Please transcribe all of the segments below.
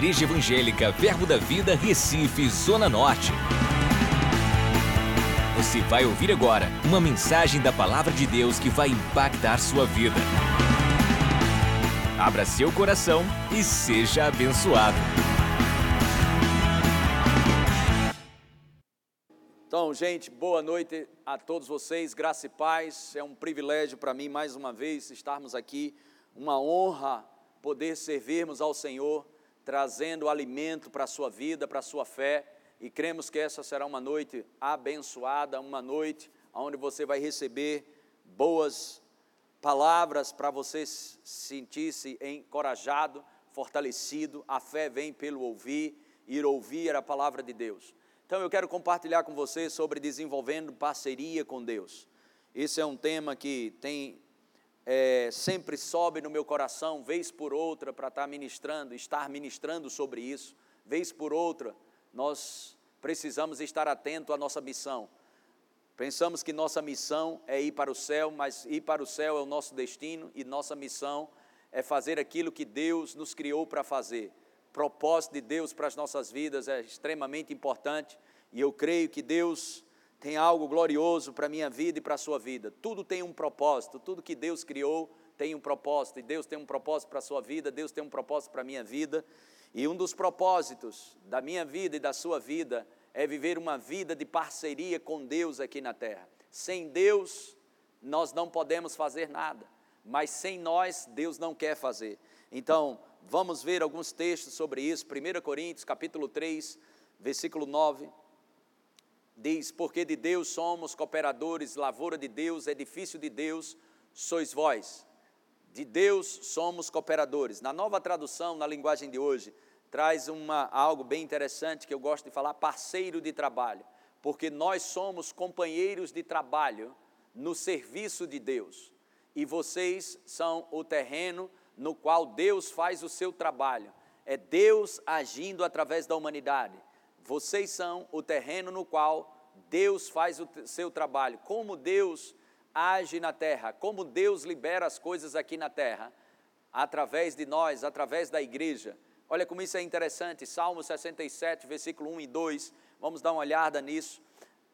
Igreja Evangélica Verbo da Vida, Recife, Zona Norte. Você vai ouvir agora uma mensagem da Palavra de Deus que vai impactar sua vida. Abra seu coração e seja abençoado. Então, gente, boa noite a todos vocês, graça e paz. É um privilégio para mim, mais uma vez, estarmos aqui. Uma honra poder servirmos ao Senhor, trazendo alimento para a sua vida, para a sua fé. E cremos que essa será uma noite abençoada, uma noite onde você vai receber boas palavras para você sentir-se encorajado, fortalecido. A fé vem pelo ouvir, ir ouvir a palavra de Deus. Então eu quero compartilhar com você sobre desenvolvendo parceria com Deus. Esse é um tema que tem é, sempre sobe no meu coração, vez por outra, para estar ministrando, estar ministrando sobre isso, vez por outra, nós precisamos estar atento à nossa missão. Pensamos que nossa missão é ir para o céu, mas ir para o céu é o nosso destino e nossa missão é fazer aquilo que Deus nos criou para fazer propósito de Deus para as nossas vidas é extremamente importante e eu creio que Deus tem algo glorioso para a minha vida e para a sua vida. Tudo tem um propósito, tudo que Deus criou tem um propósito, e Deus tem um propósito para a sua vida, Deus tem um propósito para a minha vida. E um dos propósitos da minha vida e da sua vida é viver uma vida de parceria com Deus aqui na terra. Sem Deus, nós não podemos fazer nada, mas sem nós, Deus não quer fazer. Então, Vamos ver alguns textos sobre isso. 1 Coríntios, capítulo 3, versículo 9. Diz: Porque de Deus somos cooperadores, lavoura de Deus, edifício de Deus, sois vós. De Deus somos cooperadores. Na nova tradução, na linguagem de hoje, traz uma, algo bem interessante que eu gosto de falar: parceiro de trabalho. Porque nós somos companheiros de trabalho no serviço de Deus. E vocês são o terreno no qual Deus faz o seu trabalho. É Deus agindo através da humanidade. Vocês são o terreno no qual Deus faz o seu trabalho. Como Deus age na terra, como Deus libera as coisas aqui na terra, através de nós, através da igreja. Olha como isso é interessante, Salmo 67, versículo 1 e 2, vamos dar uma olhada nisso.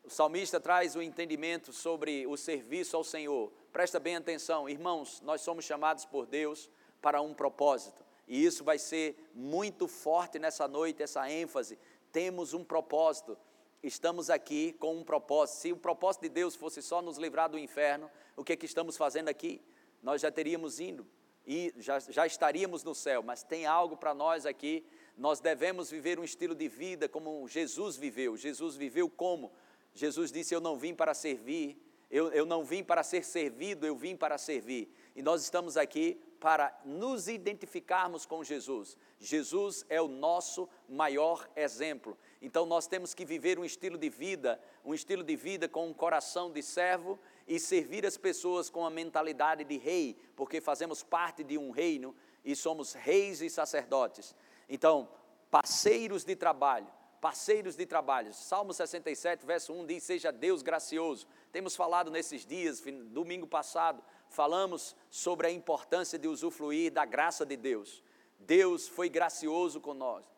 O salmista traz o entendimento sobre o serviço ao Senhor. Presta bem atenção, irmãos, nós somos chamados por Deus para um propósito. E isso vai ser muito forte nessa noite, essa ênfase. Temos um propósito. Estamos aqui com um propósito. Se o propósito de Deus fosse só nos livrar do inferno, o que é que estamos fazendo aqui? Nós já teríamos ido e já, já estaríamos no céu, mas tem algo para nós aqui. Nós devemos viver um estilo de vida como Jesus viveu. Jesus viveu como? Jesus disse: Eu não vim para servir, eu, eu não vim para ser servido, eu vim para servir. E nós estamos aqui para nos identificarmos com Jesus. Jesus é o nosso maior exemplo. Então nós temos que viver um estilo de vida, um estilo de vida com um coração de servo e servir as pessoas com a mentalidade de rei, porque fazemos parte de um reino e somos reis e sacerdotes. Então, parceiros de trabalho, parceiros de trabalho. Salmo 67, verso 1 diz: Seja Deus gracioso. Temos falado nesses dias, domingo passado, falamos sobre a importância de usufruir da graça de Deus. Deus foi gracioso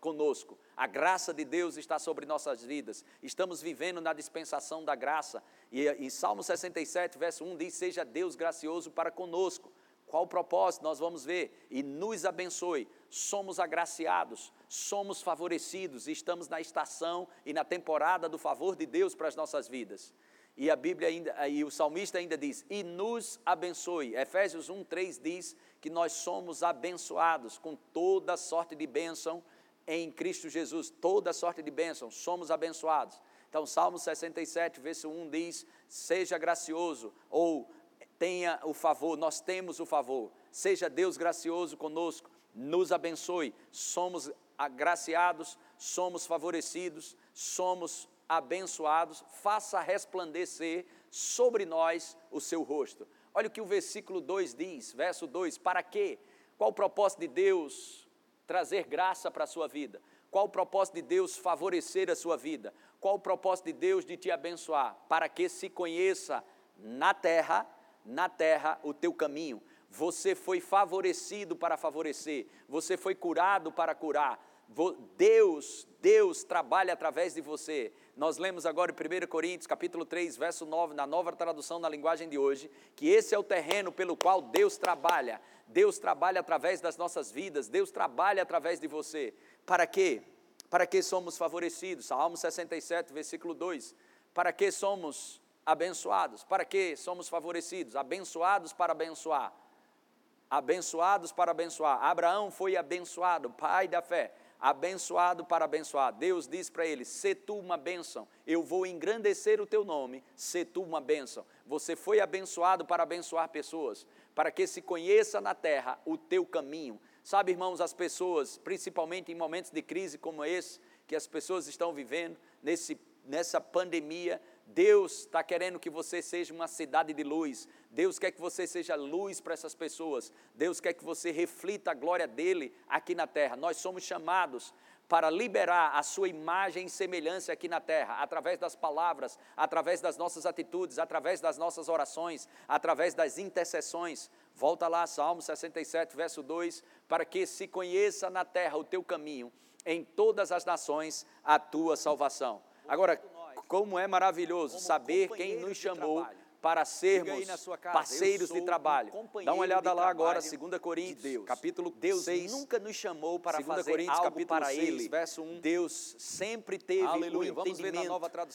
conosco. A graça de Deus está sobre nossas vidas. Estamos vivendo na dispensação da graça. E em Salmo 67, verso 1 diz: Seja Deus gracioso para conosco. Qual o propósito? Nós vamos ver. E nos abençoe. Somos agraciados, somos favorecidos, estamos na estação e na temporada do favor de Deus para as nossas vidas. E a Bíblia ainda, e o salmista ainda diz: "E nos abençoe". Efésios 1:3 diz que nós somos abençoados com toda sorte de bênção em Cristo Jesus, toda sorte de bênção, somos abençoados. Então, Salmo 67, verso 1 diz: "Seja gracioso" ou tenha o favor, nós temos o favor. Seja Deus gracioso conosco, nos abençoe. Somos agraciados, somos favorecidos, somos abençoados, faça resplandecer sobre nós o seu rosto. Olha o que o versículo 2 diz, verso 2: para quê? Qual o propósito de Deus trazer graça para a sua vida? Qual o propósito de Deus favorecer a sua vida? Qual o propósito de Deus de te abençoar? Para que se conheça na terra, na terra o teu caminho. Você foi favorecido para favorecer, você foi curado para curar, Deus, Deus trabalha através de você. Nós lemos agora em 1 Coríntios, capítulo 3, verso 9, na nova tradução na linguagem de hoje, que esse é o terreno pelo qual Deus trabalha. Deus trabalha através das nossas vidas, Deus trabalha através de você. Para quê? Para que somos favorecidos? Salmo 67, versículo 2. Para que somos abençoados? Para que somos favorecidos? Abençoados para abençoar. Abençoados para abençoar. Abraão foi abençoado, pai da fé abençoado para abençoar. Deus diz para ele: Se tu uma bênção, eu vou engrandecer o teu nome, se tu uma bênção. Você foi abençoado para abençoar pessoas, para que se conheça na terra o teu caminho. Sabe, irmãos, as pessoas, principalmente em momentos de crise como esse, que as pessoas estão vivendo, nesse, nessa pandemia, Deus está querendo que você seja uma cidade de luz. Deus quer que você seja luz para essas pessoas. Deus quer que você reflita a glória dele aqui na terra. Nós somos chamados para liberar a sua imagem e semelhança aqui na terra, através das palavras, através das nossas atitudes, através das nossas orações, através das intercessões. Volta lá, Salmo 67, verso 2: para que se conheça na terra o teu caminho, em todas as nações a tua salvação. Agora, como é maravilhoso Como saber quem nos chamou para sermos parceiros de trabalho. Dá uma olhada lá agora, 2 Coríntios, de Deus. capítulo Deus 6. nunca nos chamou para fazer Coríntios, algo para 6, Ele. Verso 1. Deus sempre teve Aleluia. o entendimento,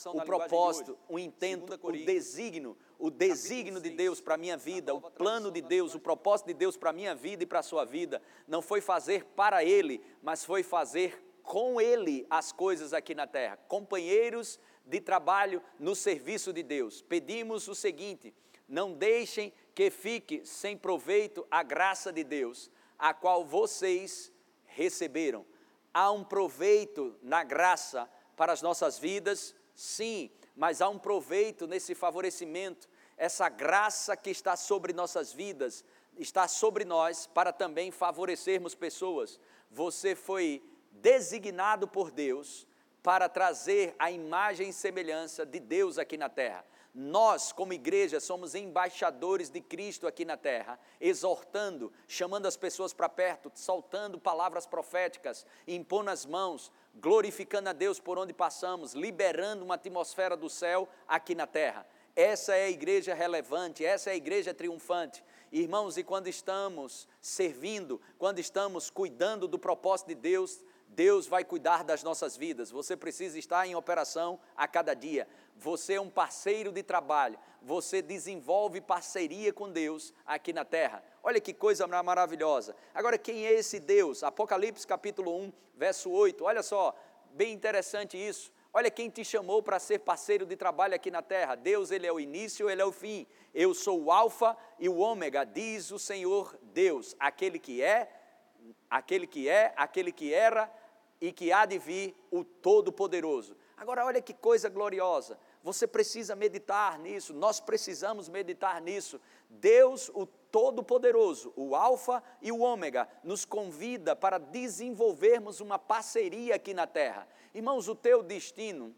o propósito, o intento, o desígnio, o desígnio de Deus para a minha vida, o plano de Deus, o propósito de Deus para a minha vida e para a sua vida, não foi fazer para Ele, mas foi fazer com Ele as coisas aqui na terra. Companheiros de trabalho no serviço de Deus. Pedimos o seguinte: não deixem que fique sem proveito a graça de Deus, a qual vocês receberam. Há um proveito na graça para as nossas vidas, sim, mas há um proveito nesse favorecimento, essa graça que está sobre nossas vidas, está sobre nós para também favorecermos pessoas. Você foi designado por Deus para trazer a imagem e semelhança de Deus aqui na terra. Nós, como igreja, somos embaixadores de Cristo aqui na terra, exortando, chamando as pessoas para perto, soltando palavras proféticas, impondo as mãos, glorificando a Deus por onde passamos, liberando uma atmosfera do céu aqui na terra. Essa é a igreja relevante, essa é a igreja triunfante. Irmãos, e quando estamos servindo, quando estamos cuidando do propósito de Deus, Deus vai cuidar das nossas vidas. Você precisa estar em operação a cada dia. Você é um parceiro de trabalho. Você desenvolve parceria com Deus aqui na terra. Olha que coisa maravilhosa. Agora, quem é esse Deus? Apocalipse capítulo 1, verso 8. Olha só, bem interessante isso. Olha quem te chamou para ser parceiro de trabalho aqui na terra. Deus, ele é o início, ele é o fim. Eu sou o alfa e o ômega, diz o Senhor Deus, aquele que é, aquele que é, aquele que era e que há de vir o Todo-Poderoso. Agora, olha que coisa gloriosa. Você precisa meditar nisso, nós precisamos meditar nisso. Deus, o Todo-Poderoso, o Alfa e o Ômega, nos convida para desenvolvermos uma parceria aqui na terra. Irmãos, o teu destino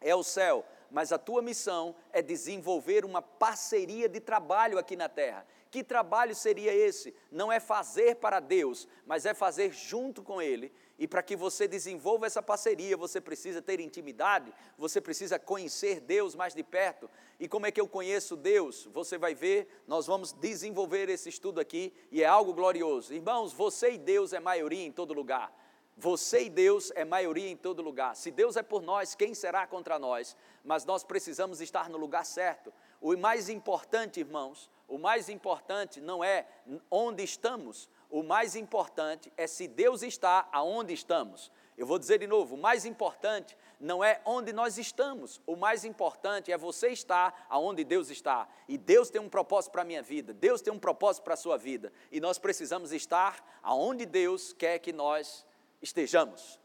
é o céu, mas a tua missão é desenvolver uma parceria de trabalho aqui na terra. Que trabalho seria esse? Não é fazer para Deus, mas é fazer junto com Ele e para que você desenvolva essa parceria, você precisa ter intimidade, você precisa conhecer Deus mais de perto. E como é que eu conheço Deus? Você vai ver, nós vamos desenvolver esse estudo aqui e é algo glorioso. Irmãos, você e Deus é maioria em todo lugar. Você e Deus é maioria em todo lugar. Se Deus é por nós, quem será contra nós? Mas nós precisamos estar no lugar certo. O mais importante, irmãos, o mais importante não é onde estamos, o mais importante é se Deus está aonde estamos. Eu vou dizer de novo: o mais importante não é onde nós estamos, o mais importante é você estar aonde Deus está. E Deus tem um propósito para a minha vida, Deus tem um propósito para a sua vida, e nós precisamos estar aonde Deus quer que nós estejamos.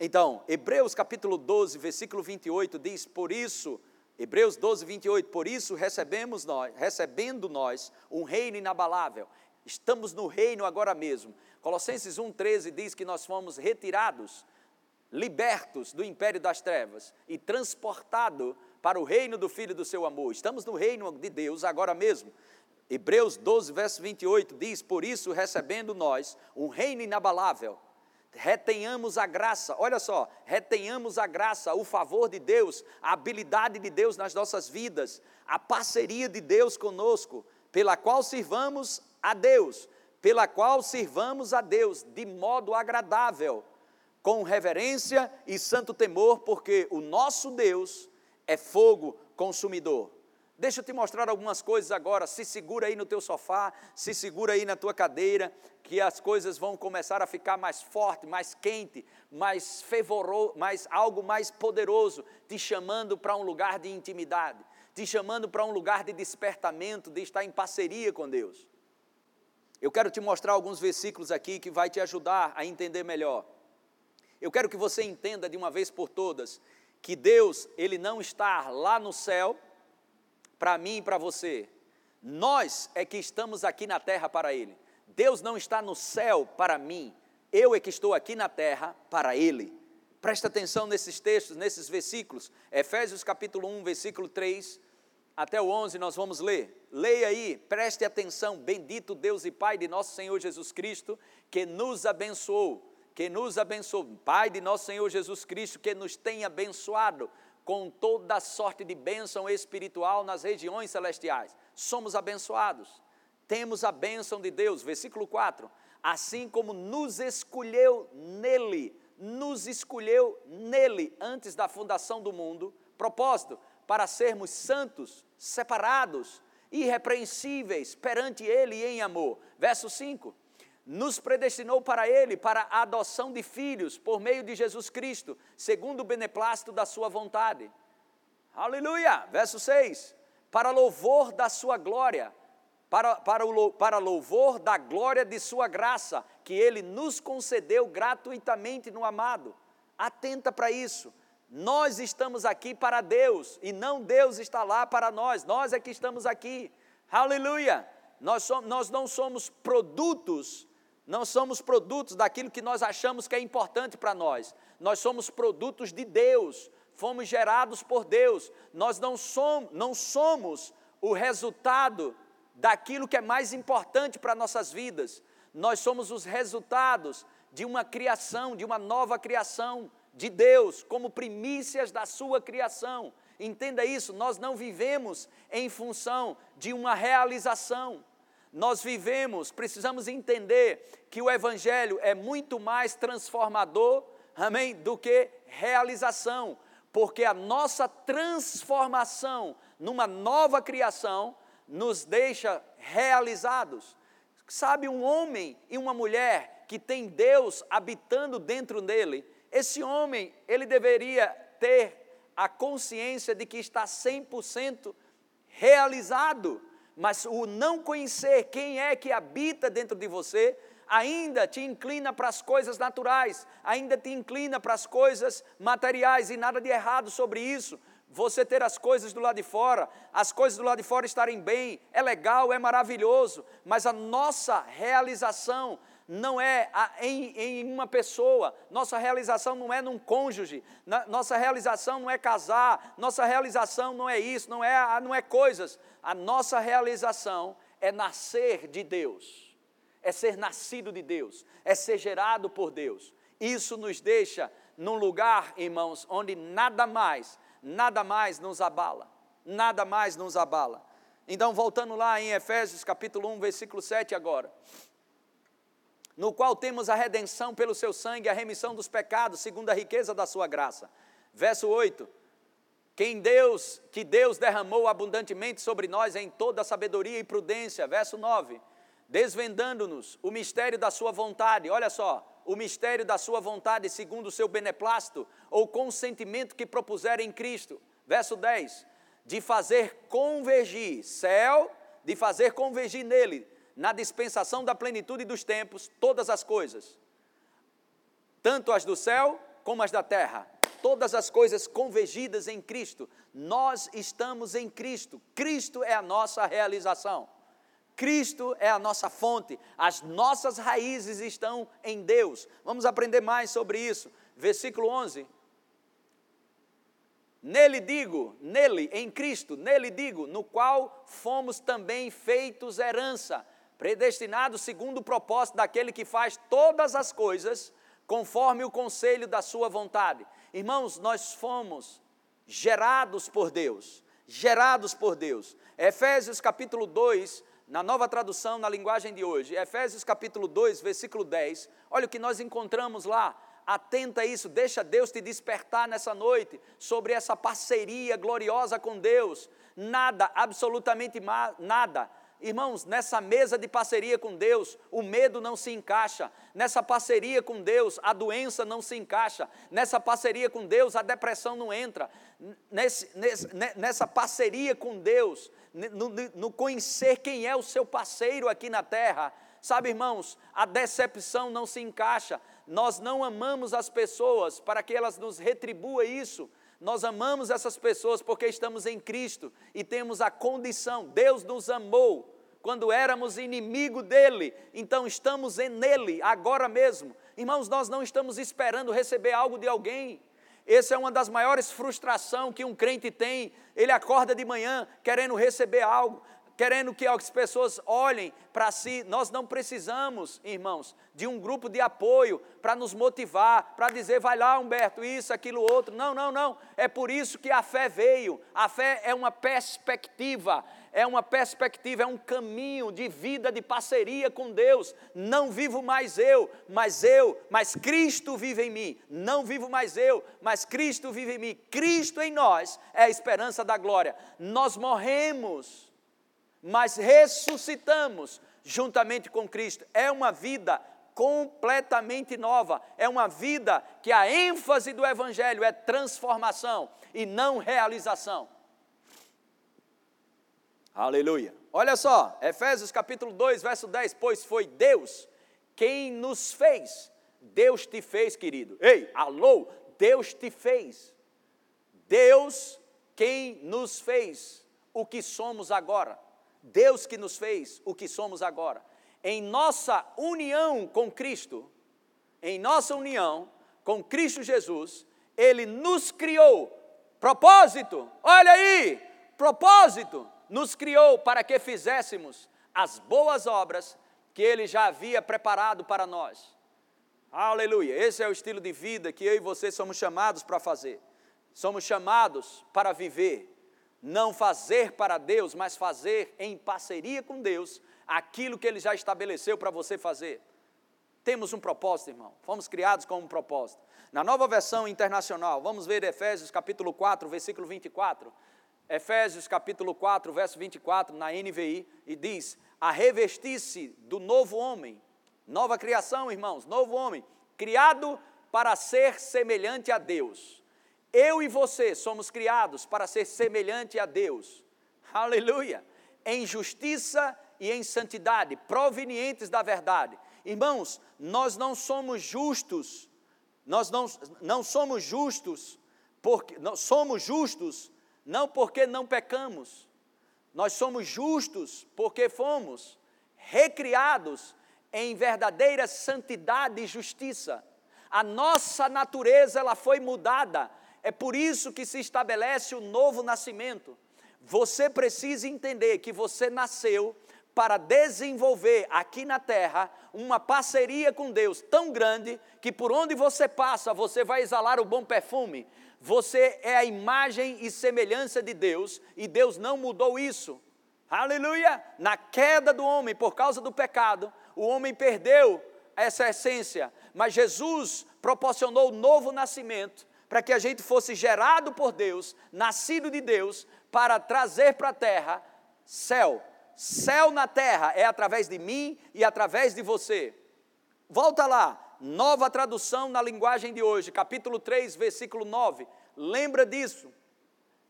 Então, Hebreus capítulo 12, versículo 28 diz: Por isso, Hebreus 12, 28, por isso recebemos nós, recebendo nós um reino inabalável Estamos no reino agora mesmo. Colossenses 1,13 diz que nós fomos retirados, libertos do império das trevas e transportados para o reino do Filho do seu amor. Estamos no reino de Deus agora mesmo. Hebreus 12, verso 28 diz: Por isso, recebendo nós um reino inabalável, retenhamos a graça, olha só, retenhamos a graça, o favor de Deus, a habilidade de Deus nas nossas vidas, a parceria de Deus conosco, pela qual sirvamos a Deus, pela qual sirvamos a Deus de modo agradável, com reverência e santo temor, porque o nosso Deus é fogo consumidor. Deixa eu te mostrar algumas coisas agora. Se segura aí no teu sofá, se segura aí na tua cadeira, que as coisas vão começar a ficar mais forte, mais quente, mais fervoroso, mais algo mais poderoso, te chamando para um lugar de intimidade, te chamando para um lugar de despertamento, de estar em parceria com Deus. Eu quero te mostrar alguns versículos aqui que vai te ajudar a entender melhor. Eu quero que você entenda de uma vez por todas que Deus, ele não está lá no céu para mim e para você. Nós é que estamos aqui na terra para Ele. Deus não está no céu para mim, eu é que estou aqui na terra para Ele. Presta atenção nesses textos, nesses versículos. Efésios capítulo 1, versículo 3 até o 11 nós vamos ler. Leia aí, preste atenção. Bendito Deus e Pai de nosso Senhor Jesus Cristo, que nos abençoou, que nos abençoou. Pai de nosso Senhor Jesus Cristo, que nos tem abençoado com toda sorte de bênção espiritual nas regiões celestiais. Somos abençoados, temos a bênção de Deus. Versículo 4: Assim como nos escolheu nele, nos escolheu nele antes da fundação do mundo, propósito, para sermos santos, separados, irrepreensíveis perante ele em amor. Verso 5 nos predestinou para Ele, para a adoção de filhos, por meio de Jesus Cristo, segundo o beneplácito da Sua vontade. Aleluia! Verso 6: Para louvor da Sua glória, para, para, o, para louvor da glória de Sua graça, que Ele nos concedeu gratuitamente no amado. Atenta para isso. Nós estamos aqui para Deus e não Deus está lá para nós, nós é que estamos aqui. Aleluia! Nós, nós não somos produtos não somos produtos daquilo que nós achamos que é importante para nós. Nós somos produtos de Deus, fomos gerados por Deus. Nós não não somos o resultado daquilo que é mais importante para nossas vidas. Nós somos os resultados de uma criação, de uma nova criação de Deus, como primícias da sua criação. Entenda isso, nós não vivemos em função de uma realização nós vivemos, precisamos entender que o Evangelho é muito mais transformador, amém, do que realização, porque a nossa transformação numa nova criação nos deixa realizados. Sabe, um homem e uma mulher que tem Deus habitando dentro dele, esse homem, ele deveria ter a consciência de que está 100% realizado mas o não conhecer quem é que habita dentro de você, ainda te inclina para as coisas naturais, ainda te inclina para as coisas materiais, e nada de errado sobre isso. Você ter as coisas do lado de fora, as coisas do lado de fora estarem bem, é legal, é maravilhoso, mas a nossa realização não é em, em, uma pessoa, nossa realização não é num cônjuge, nossa realização não é casar, nossa realização não é isso, não é, não é coisas. A nossa realização é nascer de Deus, é ser nascido de Deus, é ser gerado por Deus. Isso nos deixa num lugar, irmãos, onde nada mais, nada mais nos abala, nada mais nos abala. Então, voltando lá em Efésios capítulo 1, versículo 7 agora no qual temos a redenção pelo seu sangue, a remissão dos pecados, segundo a riqueza da sua graça. Verso 8. Quem Deus, que Deus derramou abundantemente sobre nós em toda sabedoria e prudência. Verso 9. Desvendando-nos o mistério da sua vontade. Olha só, o mistério da sua vontade segundo o seu beneplácito ou consentimento que propuser em Cristo. Verso 10. De fazer convergir céu, de fazer convergir nele na dispensação da plenitude dos tempos, todas as coisas, tanto as do céu como as da terra, todas as coisas convergidas em Cristo. Nós estamos em Cristo, Cristo é a nossa realização. Cristo é a nossa fonte, as nossas raízes estão em Deus. Vamos aprender mais sobre isso. Versículo 11. Nele digo, nele, em Cristo, nele digo, no qual fomos também feitos herança predestinado segundo o propósito daquele que faz todas as coisas conforme o conselho da sua vontade. Irmãos, nós fomos gerados por Deus, gerados por Deus. Efésios capítulo 2, na nova tradução, na linguagem de hoje, Efésios capítulo 2, versículo 10, olha o que nós encontramos lá. Atenta a isso, deixa Deus te despertar nessa noite sobre essa parceria gloriosa com Deus. Nada, absolutamente nada, Irmãos, nessa mesa de parceria com Deus, o medo não se encaixa. Nessa parceria com Deus, a doença não se encaixa. Nessa parceria com Deus, a depressão não entra. Nesse, nesse, nessa parceria com Deus, no, no conhecer quem é o seu parceiro aqui na terra, sabe, irmãos, a decepção não se encaixa. Nós não amamos as pessoas para que elas nos retribuam isso. Nós amamos essas pessoas porque estamos em Cristo e temos a condição, Deus nos amou quando éramos inimigo dele, então estamos nele agora mesmo. Irmãos, nós não estamos esperando receber algo de alguém. Essa é uma das maiores frustrações que um crente tem. Ele acorda de manhã querendo receber algo querendo que as pessoas olhem para si. Nós não precisamos, irmãos, de um grupo de apoio para nos motivar, para dizer, vai lá, Humberto, isso, aquilo, outro. Não, não, não. É por isso que a fé veio. A fé é uma perspectiva, é uma perspectiva, é um caminho de vida, de parceria com Deus. Não vivo mais eu, mas eu, mas Cristo vive em mim. Não vivo mais eu, mas Cristo vive em mim. Cristo em nós é a esperança da glória. Nós morremos mas ressuscitamos juntamente com Cristo. É uma vida completamente nova, é uma vida que a ênfase do Evangelho é transformação e não realização. Aleluia. Olha só, Efésios capítulo 2, verso 10: Pois foi Deus quem nos fez. Deus te fez, querido. Ei, alô, Deus te fez. Deus quem nos fez o que somos agora. Deus que nos fez o que somos agora. Em nossa união com Cristo, em nossa união com Cristo Jesus, Ele nos criou. Propósito, olha aí, propósito, nos criou para que fizéssemos as boas obras que Ele já havia preparado para nós. Aleluia, esse é o estilo de vida que eu e você somos chamados para fazer. Somos chamados para viver não fazer para Deus, mas fazer em parceria com Deus aquilo que Ele já estabeleceu para você fazer. Temos um propósito, irmão. Fomos criados com um propósito. Na nova versão internacional, vamos ver Efésios capítulo 4, versículo 24. Efésios capítulo 4, verso 24, na NVI, e diz: A revestir-se do novo homem, nova criação, irmãos, novo homem, criado para ser semelhante a Deus eu e você somos criados para ser semelhante a Deus. Aleluia! Em justiça e em santidade, provenientes da verdade. Irmãos, nós não somos justos, nós não, não somos justos, porque somos justos não porque não pecamos, nós somos justos porque fomos recriados em verdadeira santidade e justiça. A nossa natureza ela foi mudada é por isso que se estabelece o novo nascimento. Você precisa entender que você nasceu para desenvolver aqui na terra uma parceria com Deus tão grande que por onde você passa você vai exalar o bom perfume. Você é a imagem e semelhança de Deus e Deus não mudou isso. Aleluia! Na queda do homem por causa do pecado, o homem perdeu essa essência, mas Jesus proporcionou o novo nascimento para que a gente fosse gerado por Deus, nascido de Deus, para trazer para a terra céu. Céu na terra é através de mim e através de você. Volta lá, nova tradução na linguagem de hoje, capítulo 3, versículo 9. Lembra disso.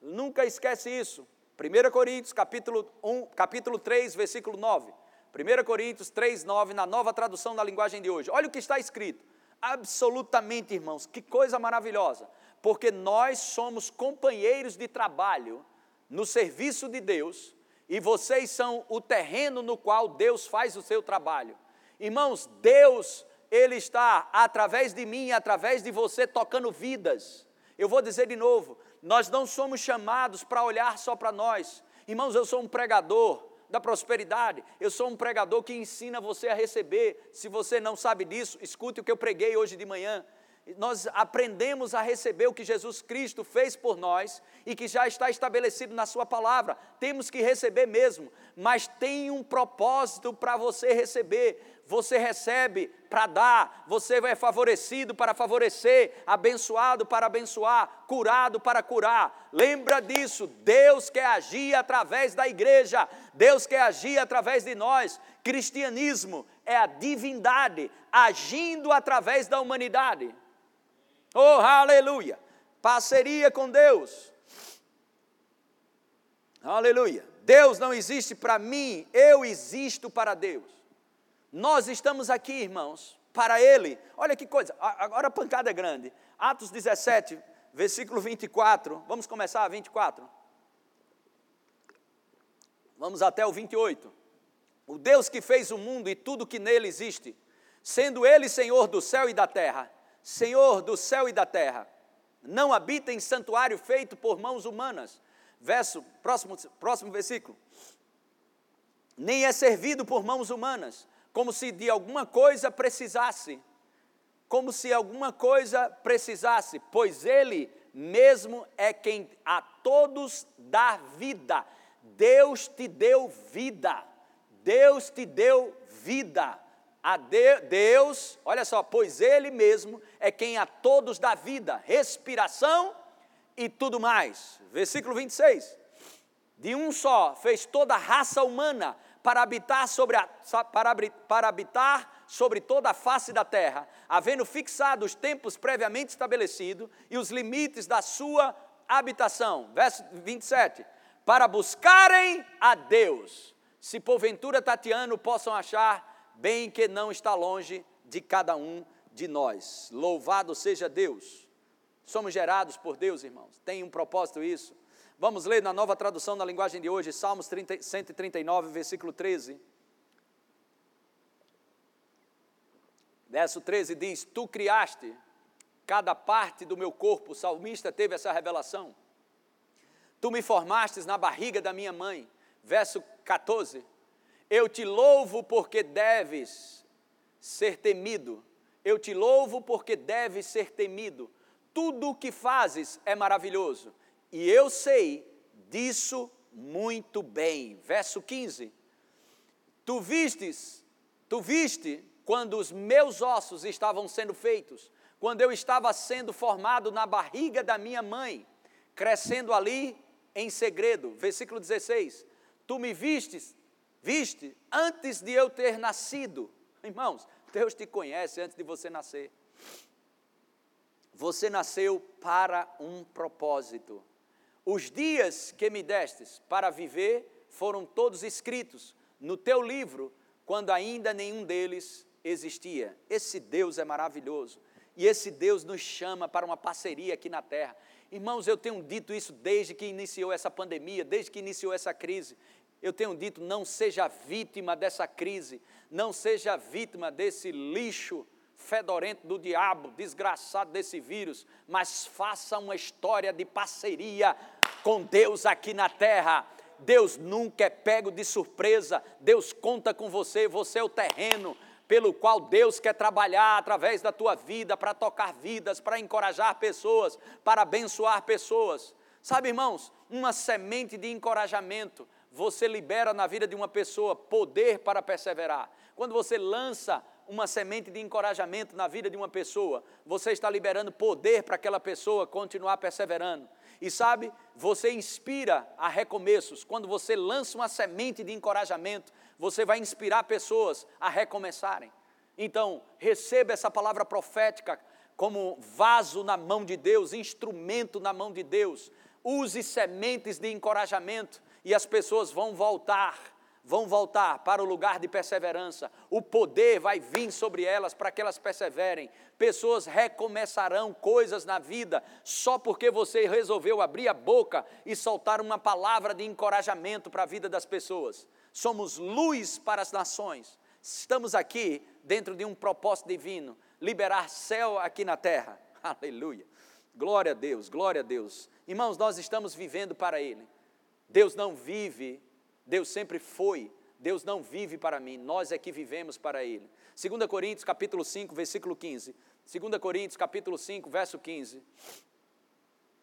Nunca esquece isso. 1 Coríntios, capítulo, 1, capítulo 3, versículo 9. 1 Coríntios 3, 9, na nova tradução na linguagem de hoje. Olha o que está escrito absolutamente, irmãos, que coisa maravilhosa, porque nós somos companheiros de trabalho no serviço de Deus e vocês são o terreno no qual Deus faz o seu trabalho. Irmãos, Deus, Ele está através de mim, através de você, tocando vidas. Eu vou dizer de novo: nós não somos chamados para olhar só para nós. Irmãos, eu sou um pregador, da prosperidade. Eu sou um pregador que ensina você a receber. Se você não sabe disso, escute o que eu preguei hoje de manhã nós aprendemos a receber o que Jesus Cristo fez por nós e que já está estabelecido na Sua palavra. Temos que receber mesmo, mas tem um propósito para você receber. Você recebe para dar, você é favorecido para favorecer, abençoado para abençoar, curado para curar. Lembra disso, Deus quer agir através da igreja, Deus quer agir através de nós. Cristianismo é a divindade agindo através da humanidade. Oh, aleluia! Parceria com Deus. Aleluia. Deus não existe para mim, eu existo para Deus. Nós estamos aqui, irmãos, para Ele. Olha que coisa, agora a pancada é grande. Atos 17, versículo 24. Vamos começar, 24. Vamos até o 28. O Deus que fez o mundo e tudo que nele existe, sendo Ele Senhor do céu e da terra, Senhor do céu e da terra, não habita em santuário feito por mãos humanas. Verso, próximo, próximo versículo. Nem é servido por mãos humanas, como se de alguma coisa precisasse, como se alguma coisa precisasse, pois Ele mesmo é quem a todos dá vida. Deus te deu vida. Deus te deu vida a de, Deus, olha só, pois Ele mesmo é quem a todos dá vida, respiração e tudo mais. Versículo 26. De um só fez toda a raça humana para habitar sobre a, para, para habitar sobre toda a face da terra, havendo fixado os tempos previamente estabelecidos e os limites da sua habitação. Verso 27. Para buscarem a Deus, se porventura Tatiano possam achar bem que não está longe de cada um de nós. Louvado seja Deus. Somos gerados por Deus, irmãos. Tem um propósito isso. Vamos ler na nova tradução na linguagem de hoje, Salmos 30, 139, versículo 13. Verso 13 diz: Tu criaste cada parte do meu corpo, o salmista teve essa revelação. Tu me formastes na barriga da minha mãe. Verso 14: eu te louvo porque deves ser temido. Eu te louvo porque deves ser temido. Tudo o que fazes é maravilhoso. E eu sei disso muito bem. Verso 15. Tu vistes, tu viste quando os meus ossos estavam sendo feitos, quando eu estava sendo formado na barriga da minha mãe, crescendo ali em segredo. Versículo 16. Tu me vistes Viste, antes de eu ter nascido, irmãos, Deus te conhece antes de você nascer. Você nasceu para um propósito. Os dias que me destes para viver foram todos escritos no teu livro, quando ainda nenhum deles existia. Esse Deus é maravilhoso. E esse Deus nos chama para uma parceria aqui na terra. Irmãos, eu tenho dito isso desde que iniciou essa pandemia, desde que iniciou essa crise. Eu tenho dito, não seja vítima dessa crise, não seja vítima desse lixo fedorento do diabo, desgraçado desse vírus, mas faça uma história de parceria com Deus aqui na terra. Deus nunca é pego de surpresa, Deus conta com você, você é o terreno pelo qual Deus quer trabalhar através da tua vida para tocar vidas, para encorajar pessoas, para abençoar pessoas. Sabe, irmãos, uma semente de encorajamento você libera na vida de uma pessoa poder para perseverar. Quando você lança uma semente de encorajamento na vida de uma pessoa, você está liberando poder para aquela pessoa continuar perseverando. E sabe, você inspira a recomeços. Quando você lança uma semente de encorajamento, você vai inspirar pessoas a recomeçarem. Então, receba essa palavra profética como vaso na mão de Deus, instrumento na mão de Deus. Use sementes de encorajamento e as pessoas vão voltar, vão voltar para o lugar de perseverança. O poder vai vir sobre elas para que elas perseverem. Pessoas recomeçarão coisas na vida só porque você resolveu abrir a boca e soltar uma palavra de encorajamento para a vida das pessoas. Somos luz para as nações. Estamos aqui dentro de um propósito divino, liberar céu aqui na terra. Aleluia. Glória a Deus, glória a Deus. Irmãos, nós estamos vivendo para Ele. Deus não vive Deus sempre foi, Deus não vive para mim, nós é que vivemos para Ele. 2 Coríntios capítulo 5, versículo 15. 2 Coríntios capítulo 5, verso 15.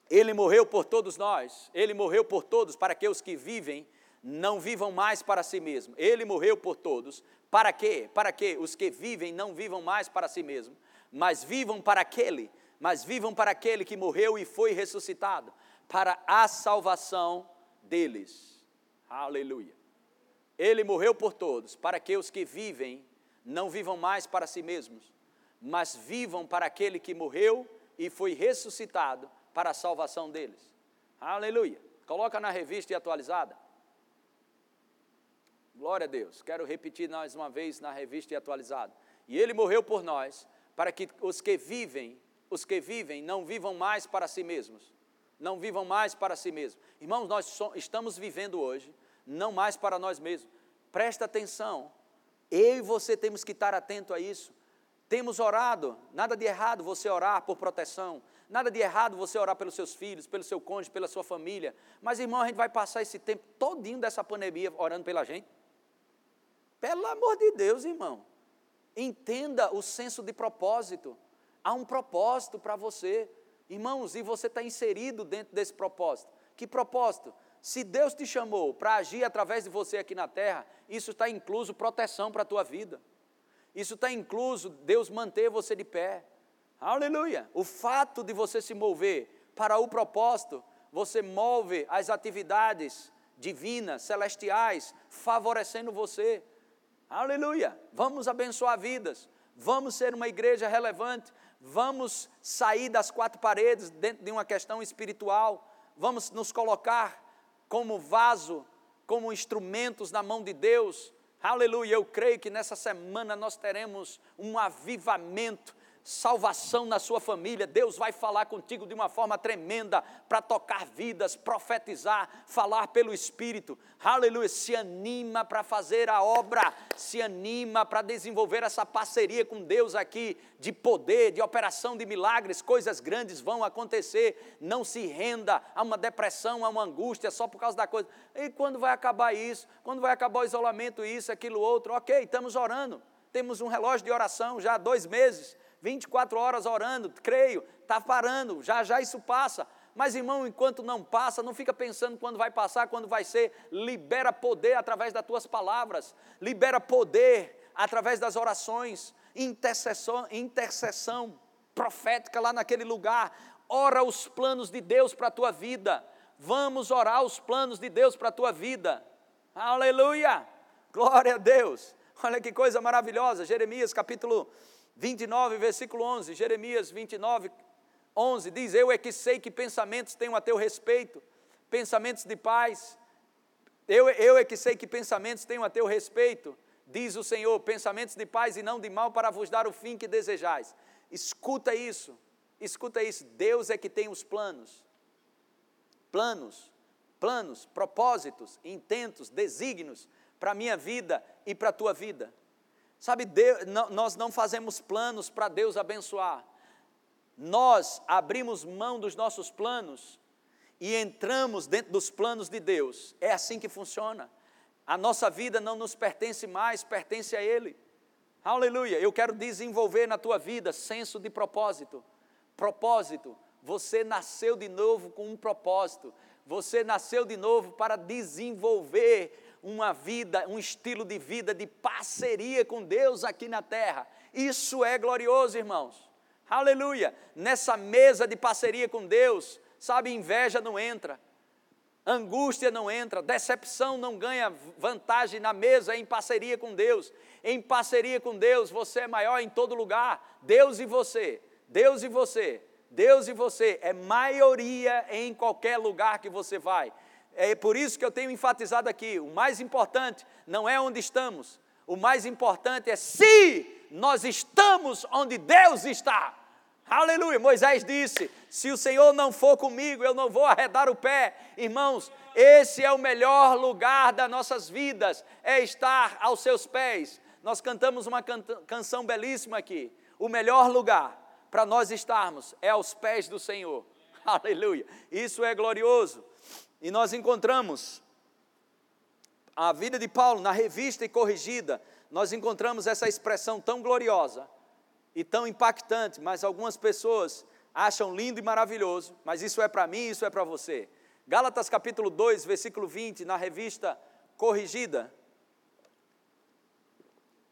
Ele morreu por todos nós, Ele morreu por todos, para que os que vivem não vivam mais para si mesmo. Ele morreu por todos, para quê? Para que os que vivem não vivam mais para si mesmo, mas vivam para aquele, mas vivam para aquele que morreu e foi ressuscitado, para a salvação deles. Aleluia. Ele morreu por todos, para que os que vivem não vivam mais para si mesmos, mas vivam para aquele que morreu e foi ressuscitado para a salvação deles. Aleluia. Coloca na revista e atualizada. Glória a Deus. Quero repetir mais uma vez na revista e atualizada. E ele morreu por nós, para que os que vivem, os que vivem não vivam mais para si mesmos. Não vivam mais para si mesmos. Irmãos, nós estamos vivendo hoje não mais para nós mesmos. Presta atenção. Eu e você temos que estar atento a isso. Temos orado, nada de errado você orar por proteção, nada de errado você orar pelos seus filhos, pelo seu cônjuge, pela sua família. Mas, irmão, a gente vai passar esse tempo todinho dessa pandemia orando pela gente? Pelo amor de Deus, irmão. Entenda o senso de propósito. Há um propósito para você. Irmãos, e você está inserido dentro desse propósito. Que propósito? Se Deus te chamou para agir através de você aqui na terra, isso está incluso proteção para a tua vida. Isso está incluso Deus manter você de pé. Aleluia! O fato de você se mover para o propósito, você move as atividades divinas, celestiais, favorecendo você. Aleluia! Vamos abençoar vidas, vamos ser uma igreja relevante, vamos sair das quatro paredes dentro de uma questão espiritual, vamos nos colocar como vaso, como instrumentos na mão de Deus. Aleluia! Eu creio que nessa semana nós teremos um avivamento salvação na sua família. Deus vai falar contigo de uma forma tremenda para tocar vidas, profetizar, falar pelo Espírito. Aleluia. Se anima para fazer a obra, se anima para desenvolver essa parceria com Deus aqui, de poder, de operação de milagres. Coisas grandes vão acontecer. Não se renda a uma depressão, a uma angústia só por causa da coisa. E quando vai acabar isso? Quando vai acabar o isolamento, isso, aquilo, outro? Ok, estamos orando. Temos um relógio de oração já há dois meses 24 horas orando, creio, está parando, já já isso passa. Mas irmão, enquanto não passa, não fica pensando quando vai passar, quando vai ser. Libera poder através das tuas palavras, libera poder através das orações, intercessão, intercessão profética lá naquele lugar. Ora os planos de Deus para a tua vida. Vamos orar os planos de Deus para a tua vida. Aleluia! Glória a Deus. Olha que coisa maravilhosa. Jeremias capítulo 29, versículo 11, Jeremias 29, 11, diz: Eu é que sei que pensamentos tenho a teu respeito, pensamentos de paz. Eu, eu é que sei que pensamentos tenho a teu respeito, diz o Senhor, pensamentos de paz e não de mal, para vos dar o fim que desejais. Escuta isso, escuta isso. Deus é que tem os planos. Planos, planos, propósitos, intentos, desígnios para a minha vida e para a tua vida. Sabe, Deus, não, nós não fazemos planos para Deus abençoar. Nós abrimos mão dos nossos planos e entramos dentro dos planos de Deus. É assim que funciona. A nossa vida não nos pertence mais, pertence a Ele. Aleluia. Eu quero desenvolver na tua vida senso de propósito. Propósito. Você nasceu de novo com um propósito. Você nasceu de novo para desenvolver uma vida, um estilo de vida de parceria com Deus aqui na terra. Isso é glorioso, irmãos. Aleluia! Nessa mesa de parceria com Deus, sabe, inveja não entra, angústia não entra, decepção não ganha vantagem na mesa em parceria com Deus. Em parceria com Deus, você é maior em todo lugar. Deus e você, Deus e você, Deus e você é maioria em qualquer lugar que você vai. É por isso que eu tenho enfatizado aqui: o mais importante não é onde estamos, o mais importante é se nós estamos onde Deus está. Aleluia! Moisés disse: Se o Senhor não for comigo, eu não vou arredar o pé. Irmãos, esse é o melhor lugar das nossas vidas, é estar aos seus pés. Nós cantamos uma canção belíssima aqui. O melhor lugar para nós estarmos é aos pés do Senhor. Aleluia! Isso é glorioso. E nós encontramos a vida de Paulo, na revista e corrigida, nós encontramos essa expressão tão gloriosa e tão impactante, mas algumas pessoas acham lindo e maravilhoso, mas isso é para mim, isso é para você. Gálatas capítulo 2, versículo 20, na revista corrigida.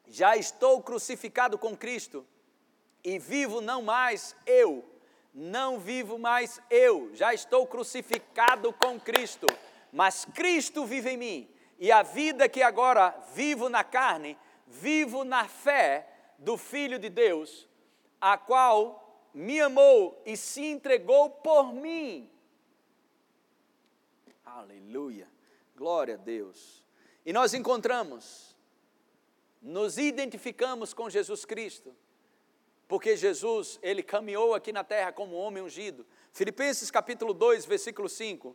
Já estou crucificado com Cristo e vivo não mais eu, não vivo mais eu, já estou crucificado com Cristo, mas Cristo vive em mim. E a vida que agora vivo na carne, vivo na fé do Filho de Deus, a qual me amou e se entregou por mim. Aleluia, glória a Deus. E nós encontramos, nos identificamos com Jesus Cristo, porque Jesus, ele caminhou aqui na terra como homem ungido. Filipenses capítulo 2, versículo 5.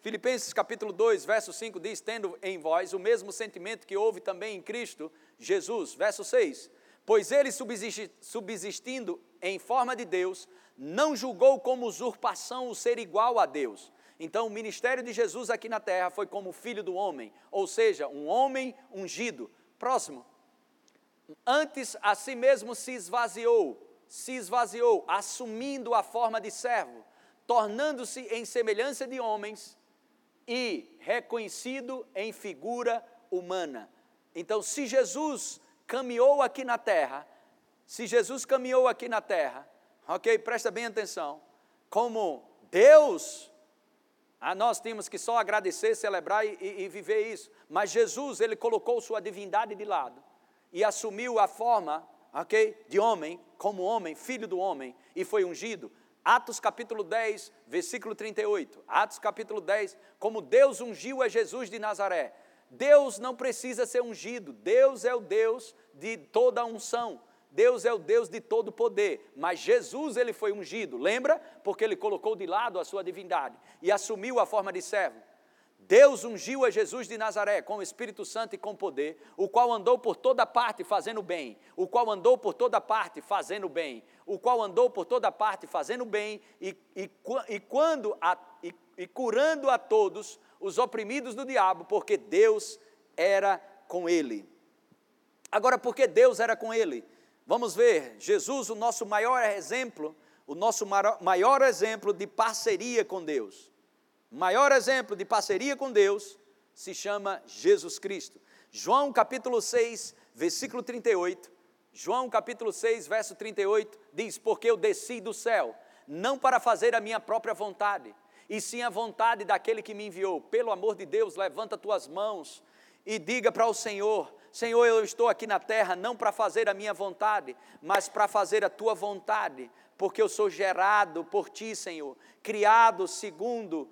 Filipenses capítulo 2, verso 5 diz: Tendo em vós o mesmo sentimento que houve também em Cristo Jesus. Verso 6: Pois ele, subsistindo em forma de Deus, não julgou como usurpação o ser igual a Deus. Então, o ministério de Jesus aqui na terra foi como filho do homem, ou seja, um homem ungido. Próximo. Antes a si mesmo se esvaziou, se esvaziou, assumindo a forma de servo, tornando-se em semelhança de homens e reconhecido em figura humana. Então, se Jesus caminhou aqui na terra, se Jesus caminhou aqui na terra, ok, presta bem atenção, como Deus, ah, nós temos que só agradecer, celebrar e, e, e viver isso, mas Jesus, ele colocou sua divindade de lado e assumiu a forma, ok, de homem, como homem, filho do homem, e foi ungido. Atos capítulo 10, versículo 38. Atos capítulo 10, como Deus ungiu a Jesus de Nazaré. Deus não precisa ser ungido, Deus é o Deus de toda unção. Deus é o Deus de todo poder, mas Jesus ele foi ungido, lembra? Porque ele colocou de lado a sua divindade e assumiu a forma de servo. Deus ungiu a Jesus de Nazaré com o Espírito Santo e com poder, o qual andou por toda parte fazendo bem, o qual andou por toda parte fazendo bem, o qual andou por toda parte fazendo bem e, e, e quando a, e, e curando a todos os oprimidos do diabo, porque Deus era com ele. Agora, porque Deus era com ele? Vamos ver, Jesus, o nosso maior exemplo, o nosso maior exemplo de parceria com Deus maior exemplo de parceria com Deus se chama Jesus Cristo. João capítulo 6, versículo 38. João capítulo 6, verso 38 diz: Porque eu desci do céu, não para fazer a minha própria vontade, e sim a vontade daquele que me enviou. Pelo amor de Deus, levanta tuas mãos e diga para o Senhor: Senhor, eu estou aqui na terra não para fazer a minha vontade, mas para fazer a tua vontade, porque eu sou gerado por ti, Senhor, criado segundo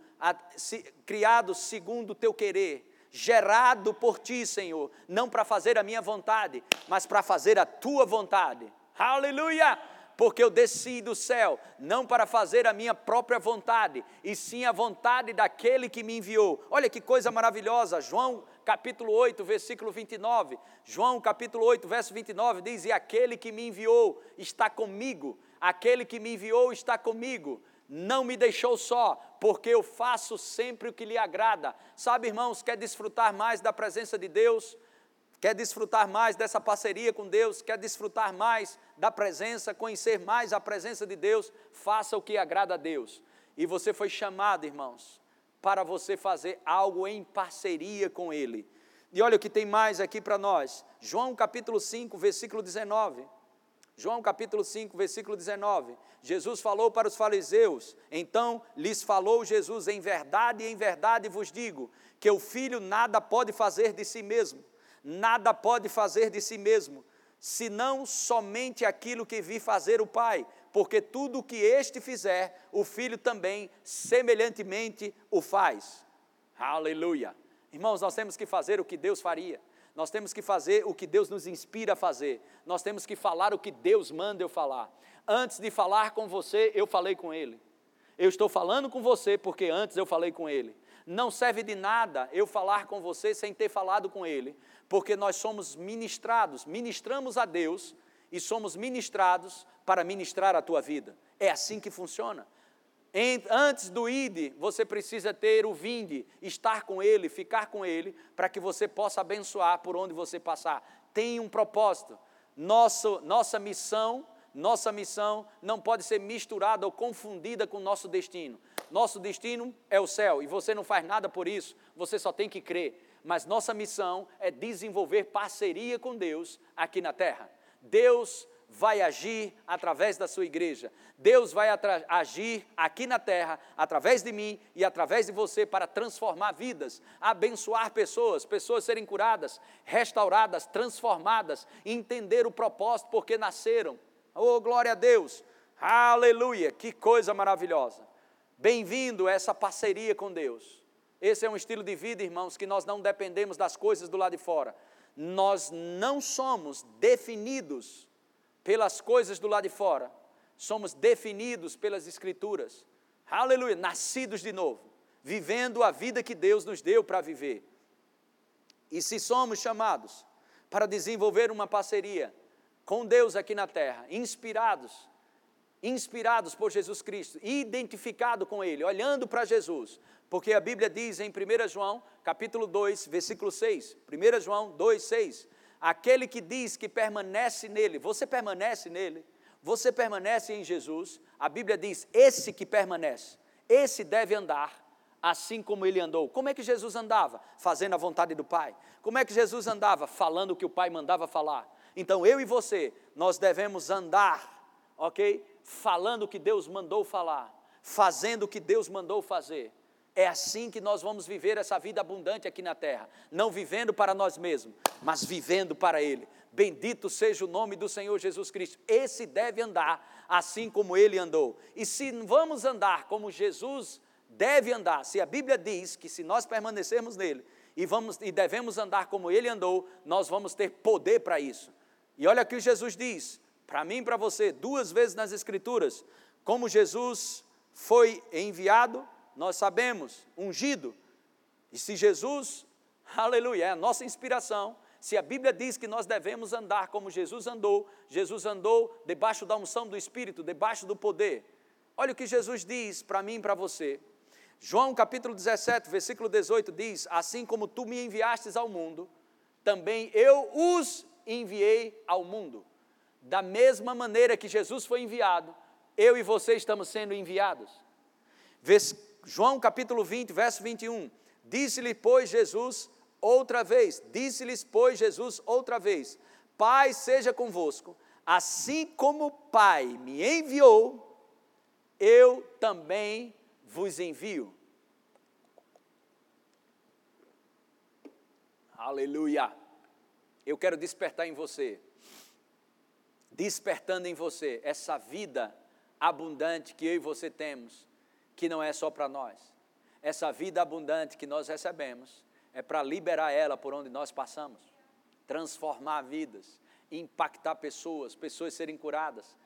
criado segundo o teu querer, gerado por ti, Senhor, não para fazer a minha vontade, mas para fazer a tua vontade. Aleluia! Porque eu desci do céu, não para fazer a minha própria vontade, e sim a vontade daquele que me enviou. Olha que coisa maravilhosa, João capítulo 8, versículo 29. João capítulo 8, verso 29 diz: E aquele que me enviou está comigo, aquele que me enviou está comigo não me deixou só, porque eu faço sempre o que lhe agrada. Sabe, irmãos, quer desfrutar mais da presença de Deus? Quer desfrutar mais dessa parceria com Deus? Quer desfrutar mais da presença, conhecer mais a presença de Deus? Faça o que agrada a Deus. E você foi chamado, irmãos, para você fazer algo em parceria com Ele. E olha o que tem mais aqui para nós. João capítulo 5, versículo 19. João capítulo 5, versículo 19. Jesus falou para os fariseus, então lhes falou Jesus: Em verdade, em verdade vos digo, que o filho nada pode fazer de si mesmo, nada pode fazer de si mesmo, senão somente aquilo que vi fazer o Pai, porque tudo o que este fizer, o filho também semelhantemente o faz. Aleluia. Irmãos, nós temos que fazer o que Deus faria. Nós temos que fazer o que Deus nos inspira a fazer. Nós temos que falar o que Deus manda eu falar. Antes de falar com você, eu falei com Ele. Eu estou falando com você porque antes eu falei com Ele. Não serve de nada eu falar com você sem ter falado com Ele, porque nós somos ministrados, ministramos a Deus e somos ministrados para ministrar a tua vida. É assim que funciona. Antes do ide, você precisa ter o vinde, estar com ele, ficar com ele, para que você possa abençoar por onde você passar. Tem um propósito. Nosso, nossa missão, nossa missão não pode ser misturada ou confundida com o nosso destino. Nosso destino é o céu e você não faz nada por isso, você só tem que crer. Mas nossa missão é desenvolver parceria com Deus aqui na terra. Deus vai agir através da sua igreja. Deus vai agir aqui na terra, através de mim e através de você, para transformar vidas, abençoar pessoas, pessoas serem curadas, restauradas, transformadas, entender o propósito porque nasceram. Oh, glória a Deus! Aleluia! Que coisa maravilhosa! Bem-vindo a essa parceria com Deus. Esse é um estilo de vida, irmãos, que nós não dependemos das coisas do lado de fora. Nós não somos definidos pelas coisas do lado de fora, somos definidos pelas Escrituras. Aleluia, nascidos de novo, vivendo a vida que Deus nos deu para viver. E se somos chamados para desenvolver uma parceria com Deus aqui na terra, inspirados, inspirados por Jesus Cristo, identificado com Ele, olhando para Jesus, porque a Bíblia diz em 1 João, capítulo 2, versículo 6, 1 João 2, 6, Aquele que diz que permanece nele, você permanece nele, você permanece em Jesus, a Bíblia diz: esse que permanece, esse deve andar assim como ele andou. Como é que Jesus andava? Fazendo a vontade do Pai. Como é que Jesus andava? Falando o que o Pai mandava falar. Então eu e você, nós devemos andar, ok? Falando o que Deus mandou falar, fazendo o que Deus mandou fazer. É assim que nós vamos viver essa vida abundante aqui na terra, não vivendo para nós mesmos, mas vivendo para Ele. Bendito seja o nome do Senhor Jesus Cristo. Esse deve andar assim como ele andou. E se vamos andar como Jesus deve andar, se a Bíblia diz que se nós permanecermos nele e, vamos, e devemos andar como ele andou, nós vamos ter poder para isso. E olha o que Jesus diz, para mim e para você, duas vezes nas Escrituras, como Jesus foi enviado nós sabemos, ungido. E se Jesus, aleluia, é a nossa inspiração, se a Bíblia diz que nós devemos andar como Jesus andou, Jesus andou debaixo da unção do Espírito, debaixo do poder. Olha o que Jesus diz para mim e para você. João capítulo 17, versículo 18 diz: Assim como tu me enviastes ao mundo, também eu os enviei ao mundo. Da mesma maneira que Jesus foi enviado, eu e você estamos sendo enviados. João capítulo 20, verso 21. Disse-lhe, pois, Jesus outra vez, disse-lhes, pois, Jesus outra vez: Pai seja convosco, assim como o Pai me enviou, eu também vos envio. Aleluia! Eu quero despertar em você, despertando em você essa vida abundante que eu e você temos que não é só para nós. Essa vida abundante que nós recebemos é para liberar ela por onde nós passamos, transformar vidas, impactar pessoas, pessoas serem curadas,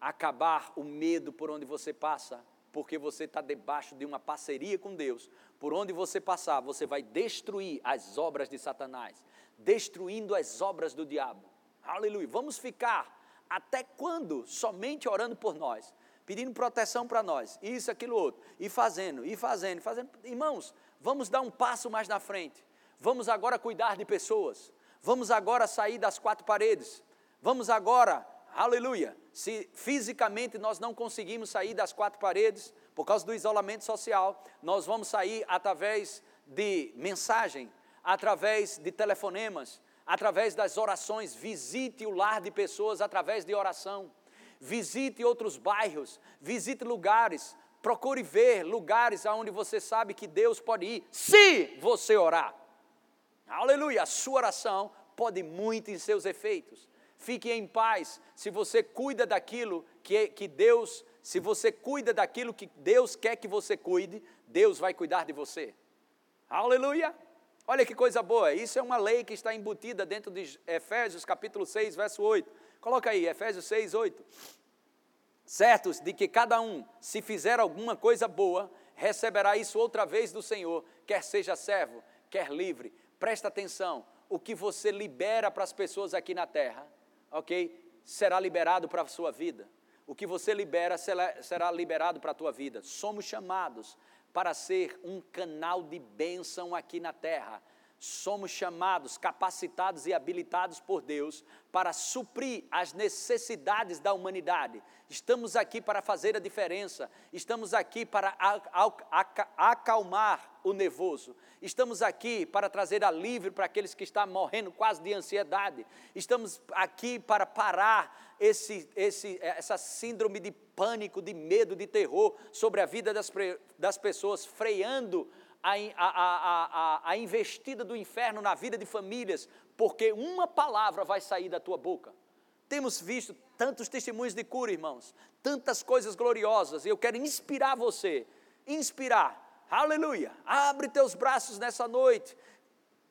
acabar o medo por onde você passa, porque você está debaixo de uma parceria com Deus. Por onde você passar, você vai destruir as obras de Satanás, destruindo as obras do diabo. Aleluia. Vamos ficar até quando somente orando por nós? Pedindo proteção para nós, isso, aquilo, outro, e fazendo, e fazendo, e fazendo. Irmãos, vamos dar um passo mais na frente. Vamos agora cuidar de pessoas. Vamos agora sair das quatro paredes. Vamos agora, aleluia. Se fisicamente nós não conseguimos sair das quatro paredes, por causa do isolamento social, nós vamos sair através de mensagem, através de telefonemas, através das orações. Visite o lar de pessoas através de oração visite outros bairros, visite lugares, procure ver lugares aonde você sabe que Deus pode ir, se você orar. Aleluia, a sua oração pode muito em seus efeitos. Fique em paz se você cuida daquilo que, que Deus, se você cuida daquilo que Deus quer que você cuide, Deus vai cuidar de você. Aleluia! Olha que coisa boa, isso é uma lei que está embutida dentro de Efésios capítulo 6, verso 8. Coloca aí, Efésios 6, 8. Certos de que cada um, se fizer alguma coisa boa, receberá isso outra vez do Senhor, quer seja servo, quer livre. Presta atenção, o que você libera para as pessoas aqui na terra, ok? Será liberado para a sua vida. o que você libera será liberado para a tua vida. Somos chamados para ser um canal de bênção aqui na terra somos chamados, capacitados e habilitados por Deus para suprir as necessidades da humanidade. Estamos aqui para fazer a diferença, estamos aqui para acalmar o nervoso, estamos aqui para trazer alívio para aqueles que estão morrendo quase de ansiedade, estamos aqui para parar esse, esse, essa síndrome de pânico, de medo, de terror sobre a vida das, das pessoas, freando a, a, a, a, investida do inferno na vida de famílias, porque uma palavra vai sair da tua boca. Temos visto tantos testemunhos de cura, irmãos, tantas coisas gloriosas, e eu quero inspirar você, inspirar, aleluia, abre teus braços nessa noite,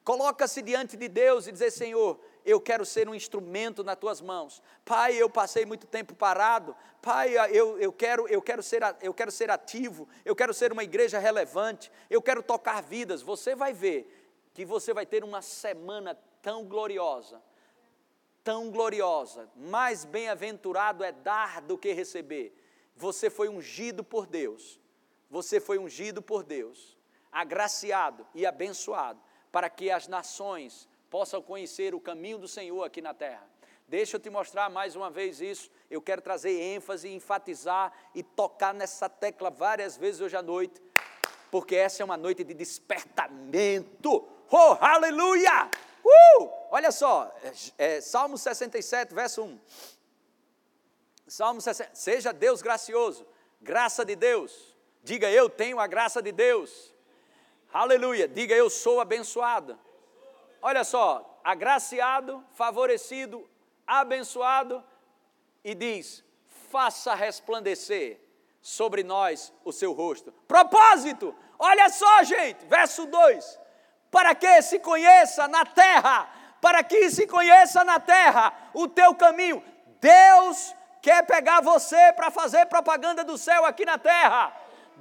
coloca-se diante de Deus e dizer: Senhor, eu quero ser um instrumento nas tuas mãos. Pai, eu passei muito tempo parado. Pai, eu, eu, quero, eu, quero ser, eu quero ser ativo, eu quero ser uma igreja relevante, eu quero tocar vidas. Você vai ver que você vai ter uma semana tão gloriosa, tão gloriosa. Mais bem-aventurado é dar do que receber. Você foi ungido por Deus. Você foi ungido por Deus, agraciado e abençoado para que as nações possam conhecer o caminho do Senhor aqui na terra. Deixa eu te mostrar mais uma vez isso. Eu quero trazer ênfase, enfatizar e tocar nessa tecla várias vezes hoje à noite, porque essa é uma noite de despertamento. Oh, aleluia! Uh! Olha só, é, é, Salmo 67, verso 1. Salmo 67, seja Deus gracioso, graça de Deus. Diga eu tenho a graça de Deus. Aleluia. Diga eu sou abençoado olha só, agraciado, favorecido, abençoado, e diz: faça resplandecer sobre nós o seu rosto. Propósito, olha só, gente, verso 2: para que se conheça na terra, para que se conheça na terra o teu caminho. Deus quer pegar você para fazer propaganda do céu aqui na terra.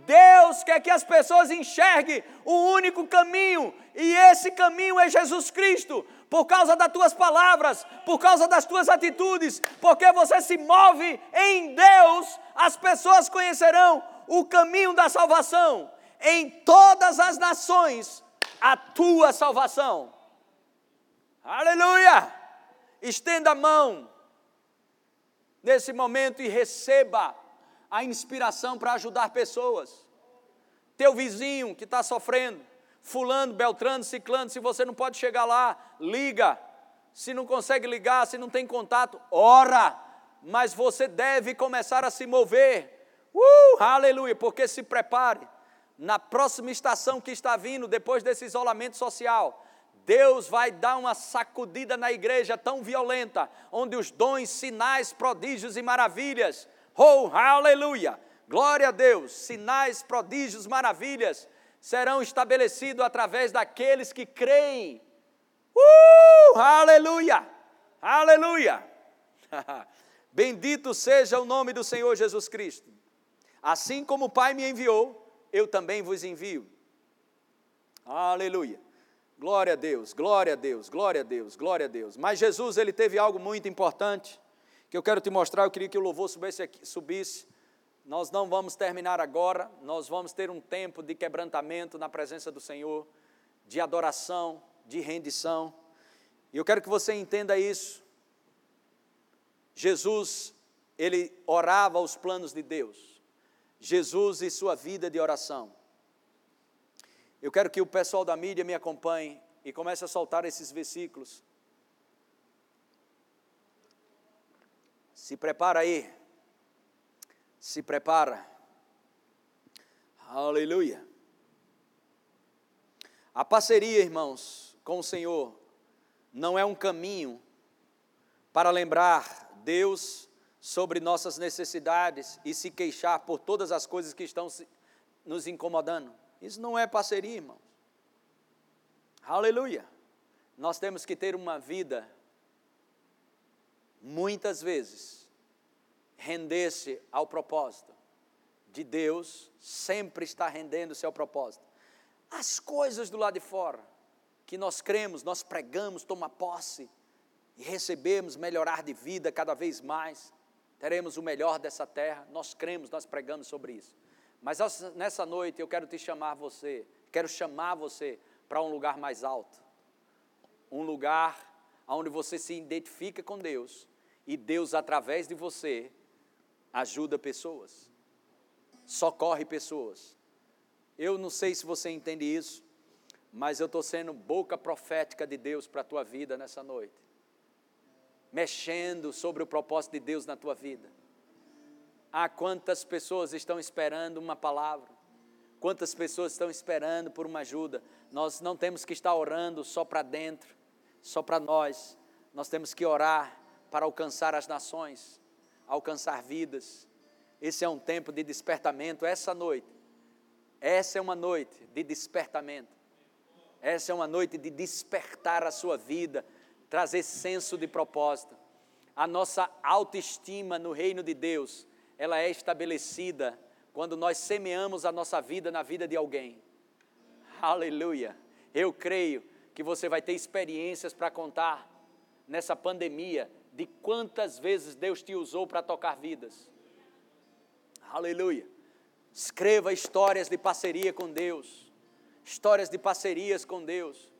Deus quer que as pessoas enxerguem o único caminho, e esse caminho é Jesus Cristo. Por causa das tuas palavras, por causa das tuas atitudes, porque você se move em Deus, as pessoas conhecerão o caminho da salvação. Em todas as nações, a tua salvação. Aleluia! Estenda a mão nesse momento e receba a inspiração para ajudar pessoas. Teu vizinho que está sofrendo, fulano, beltrano, ciclano, se você não pode chegar lá, liga. Se não consegue ligar, se não tem contato, ora. Mas você deve começar a se mover. Uh, aleluia, porque se prepare. Na próxima estação que está vindo, depois desse isolamento social, Deus vai dar uma sacudida na igreja tão violenta, onde os dons, sinais, prodígios e maravilhas Oh, aleluia! Glória a Deus! Sinais, prodígios, maravilhas serão estabelecidos através daqueles que creem. Uh, aleluia! Aleluia! Bendito seja o nome do Senhor Jesus Cristo. Assim como o Pai me enviou, eu também vos envio. Aleluia. Glória a Deus, glória a Deus, glória a Deus, glória a Deus. Mas Jesus, ele teve algo muito importante que eu quero te mostrar. Eu queria que o louvor subisse, aqui, subisse. Nós não vamos terminar agora, nós vamos ter um tempo de quebrantamento na presença do Senhor, de adoração, de rendição. E eu quero que você entenda isso. Jesus, ele orava os planos de Deus. Jesus e sua vida de oração. Eu quero que o pessoal da mídia me acompanhe e comece a soltar esses versículos. Se prepara aí. Se prepara. Aleluia. A parceria, irmãos, com o Senhor não é um caminho para lembrar Deus sobre nossas necessidades e se queixar por todas as coisas que estão nos incomodando. Isso não é parceria, irmãos. Aleluia. Nós temos que ter uma vida muitas vezes, render-se ao propósito de Deus, sempre está rendendo-se ao propósito. As coisas do lado de fora, que nós cremos, nós pregamos, toma posse e recebemos melhorar de vida cada vez mais. teremos o melhor dessa terra. Nós cremos, nós pregamos sobre isso. Mas nessa noite eu quero te chamar você, quero chamar você para um lugar mais alto. Um lugar onde você se identifica com Deus e Deus, através de você, ajuda pessoas, socorre pessoas. Eu não sei se você entende isso, mas eu estou sendo boca profética de Deus para a tua vida nessa noite, mexendo sobre o propósito de Deus na tua vida. Ah, quantas pessoas estão esperando uma palavra, quantas pessoas estão esperando por uma ajuda. Nós não temos que estar orando só para dentro, só para nós, nós temos que orar para alcançar as nações, alcançar vidas. Esse é um tempo de despertamento. Essa noite, essa é uma noite de despertamento. Essa é uma noite de despertar a sua vida, trazer senso de propósito. A nossa autoestima no reino de Deus, ela é estabelecida quando nós semeamos a nossa vida na vida de alguém. Aleluia. Eu creio que você vai ter experiências para contar nessa pandemia de quantas vezes Deus te usou para tocar vidas. Aleluia. Escreva histórias de parceria com Deus, histórias de parcerias com Deus.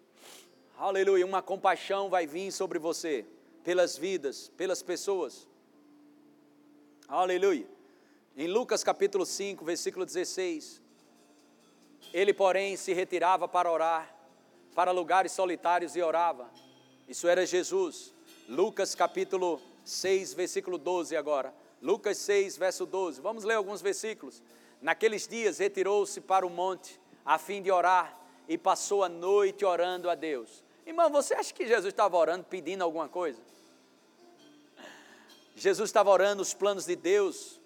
Aleluia. Uma compaixão vai vir sobre você, pelas vidas, pelas pessoas. Aleluia. Em Lucas capítulo 5, versículo 16. Ele, porém, se retirava para orar, para lugares solitários e orava. Isso era Jesus. Lucas capítulo 6, versículo 12 agora. Lucas 6, verso 12. Vamos ler alguns versículos. Naqueles dias retirou-se para o monte a fim de orar e passou a noite orando a Deus. Irmão, você acha que Jesus estava orando pedindo alguma coisa? Jesus estava orando os planos de Deus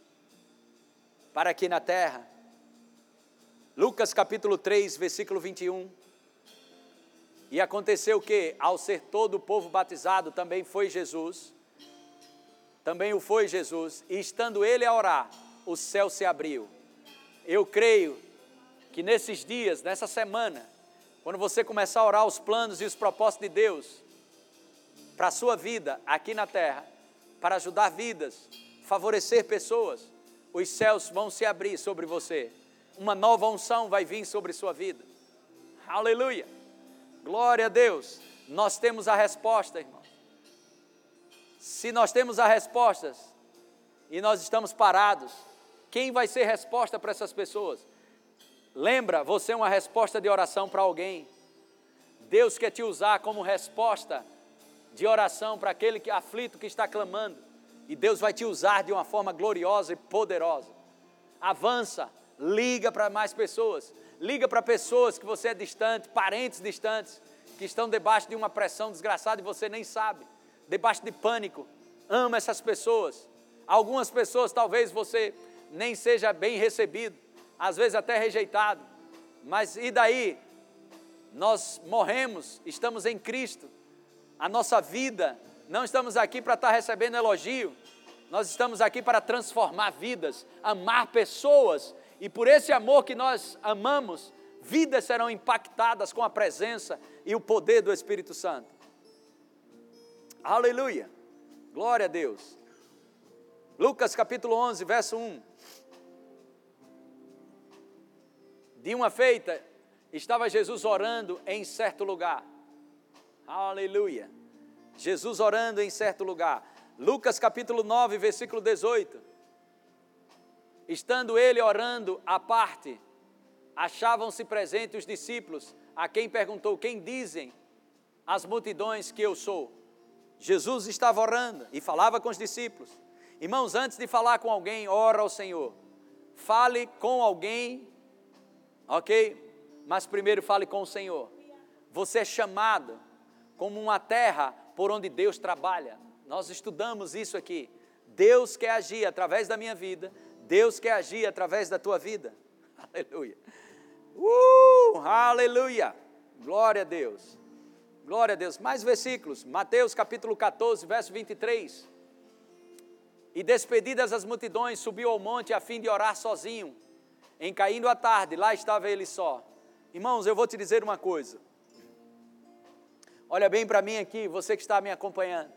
para aqui na terra. Lucas capítulo 3, versículo 21. E aconteceu que, ao ser todo o povo batizado, também foi Jesus, também o foi Jesus, e estando ele a orar, o céu se abriu. Eu creio que nesses dias, nessa semana, quando você começar a orar os planos e os propósitos de Deus para a sua vida aqui na terra, para ajudar vidas, favorecer pessoas, os céus vão se abrir sobre você. Uma nova unção vai vir sobre sua vida. Aleluia. Glória a Deus. Nós temos a resposta, irmão. Se nós temos a resposta e nós estamos parados, quem vai ser resposta para essas pessoas? Lembra, você é uma resposta de oração para alguém. Deus quer te usar como resposta de oração para aquele que aflito que está clamando. E Deus vai te usar de uma forma gloriosa e poderosa. Avança, liga para mais pessoas liga para pessoas que você é distante, parentes distantes, que estão debaixo de uma pressão desgraçada e você nem sabe, debaixo de pânico. Ama essas pessoas. Algumas pessoas talvez você nem seja bem recebido, às vezes até rejeitado. Mas e daí? Nós morremos, estamos em Cristo. A nossa vida, não estamos aqui para estar recebendo elogio, nós estamos aqui para transformar vidas, amar pessoas e por esse amor que nós amamos, vidas serão impactadas com a presença e o poder do Espírito Santo. Aleluia! Glória a Deus. Lucas capítulo 11, verso 1. De uma feita, estava Jesus orando em certo lugar. Aleluia. Jesus orando em certo lugar. Lucas capítulo 9, versículo 18. Estando ele orando à parte, achavam-se presentes os discípulos, a quem perguntou: Quem dizem as multidões que eu sou? Jesus estava orando e falava com os discípulos. Irmãos, antes de falar com alguém, ora ao Senhor. Fale com alguém, ok? Mas primeiro fale com o Senhor. Você é chamado como uma terra por onde Deus trabalha. Nós estudamos isso aqui. Deus quer agir através da minha vida, Deus quer agir através da tua vida. Aleluia. Uh, aleluia. Glória a Deus. Glória a Deus. Mais versículos. Mateus capítulo 14, verso 23. E despedidas as multidões, subiu ao monte a fim de orar sozinho. Em caindo a tarde, lá estava ele só. Irmãos, eu vou te dizer uma coisa. Olha bem para mim aqui, você que está me acompanhando.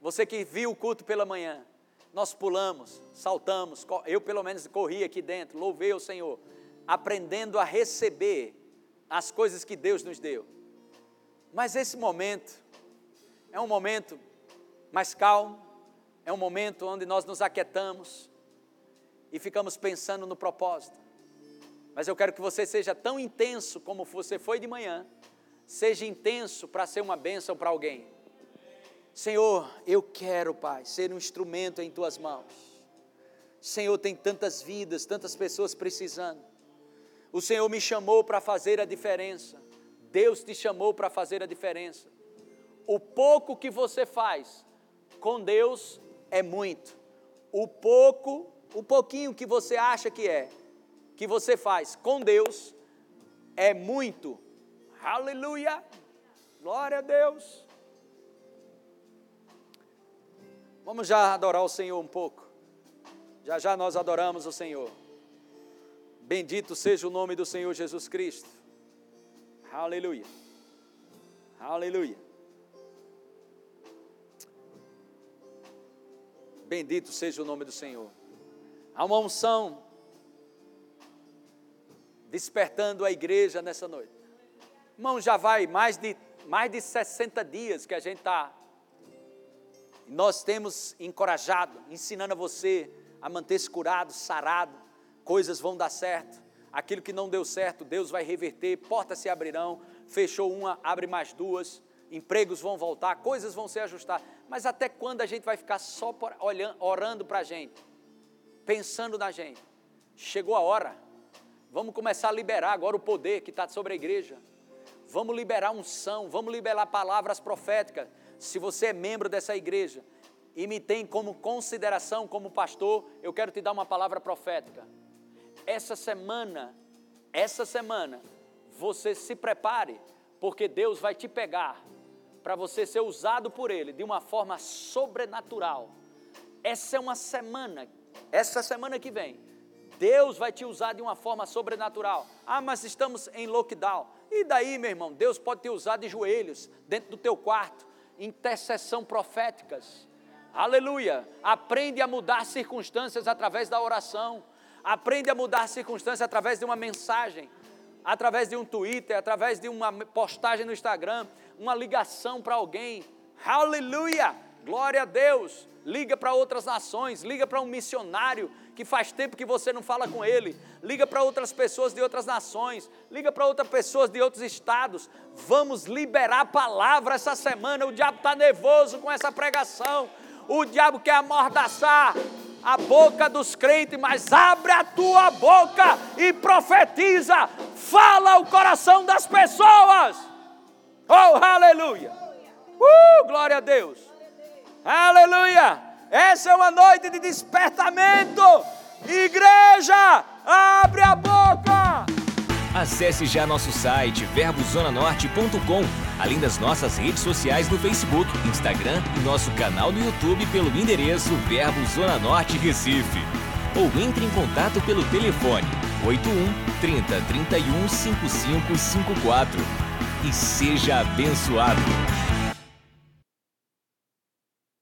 Você que viu o culto pela manhã. Nós pulamos, saltamos, eu pelo menos corri aqui dentro, louvei o Senhor, aprendendo a receber as coisas que Deus nos deu. Mas esse momento é um momento mais calmo, é um momento onde nós nos aquietamos e ficamos pensando no propósito. Mas eu quero que você seja tão intenso como você foi de manhã, seja intenso para ser uma bênção para alguém. Senhor, eu quero, Pai, ser um instrumento em tuas mãos. Senhor, tem tantas vidas, tantas pessoas precisando. O Senhor me chamou para fazer a diferença. Deus te chamou para fazer a diferença. O pouco que você faz com Deus é muito. O pouco, o pouquinho que você acha que é, que você faz com Deus é muito. Aleluia! Glória a Deus. Vamos já adorar o Senhor um pouco. Já já nós adoramos o Senhor. Bendito seja o nome do Senhor Jesus Cristo. Aleluia. Aleluia. Bendito seja o nome do Senhor. Há uma unção despertando a igreja nessa noite. Irmão, já vai mais de, mais de 60 dias que a gente está. Nós temos encorajado, ensinando a você a manter-se curado, sarado, coisas vão dar certo. Aquilo que não deu certo, Deus vai reverter, portas se abrirão, fechou uma, abre mais duas, empregos vão voltar, coisas vão se ajustar. Mas até quando a gente vai ficar só olhando, orando para a gente, pensando na gente? Chegou a hora Vamos começar a liberar agora o poder que está sobre a igreja. Vamos liberar unção, vamos liberar palavras proféticas. Se você é membro dessa igreja e me tem como consideração como pastor, eu quero te dar uma palavra profética. Essa semana, essa semana, você se prepare, porque Deus vai te pegar para você ser usado por Ele de uma forma sobrenatural. Essa é uma semana, essa semana que vem, Deus vai te usar de uma forma sobrenatural. Ah, mas estamos em lockdown. E daí, meu irmão, Deus pode te usar de joelhos, dentro do teu quarto, intercessão proféticas. Aleluia! Aprende a mudar circunstâncias através da oração. Aprende a mudar circunstâncias através de uma mensagem, através de um Twitter, através de uma postagem no Instagram, uma ligação para alguém. Aleluia! Glória a Deus! Liga para outras nações, liga para um missionário que faz tempo que você não fala com ele, liga para outras pessoas de outras nações, liga para outras pessoas de outros estados. Vamos liberar a palavra essa semana. O diabo está nervoso com essa pregação, o diabo quer amordaçar a boca dos crentes, mas abre a tua boca e profetiza, fala o coração das pessoas. Oh, aleluia! Uh, glória a Deus! Aleluia! Essa é uma noite de despertamento. Igreja, abre a boca. Acesse já nosso site verbozonanorte.com, além das nossas redes sociais no Facebook, Instagram e nosso canal no YouTube pelo endereço Verbo Zona Norte Recife. Ou entre em contato pelo telefone 81 30 31 5554 e seja abençoado.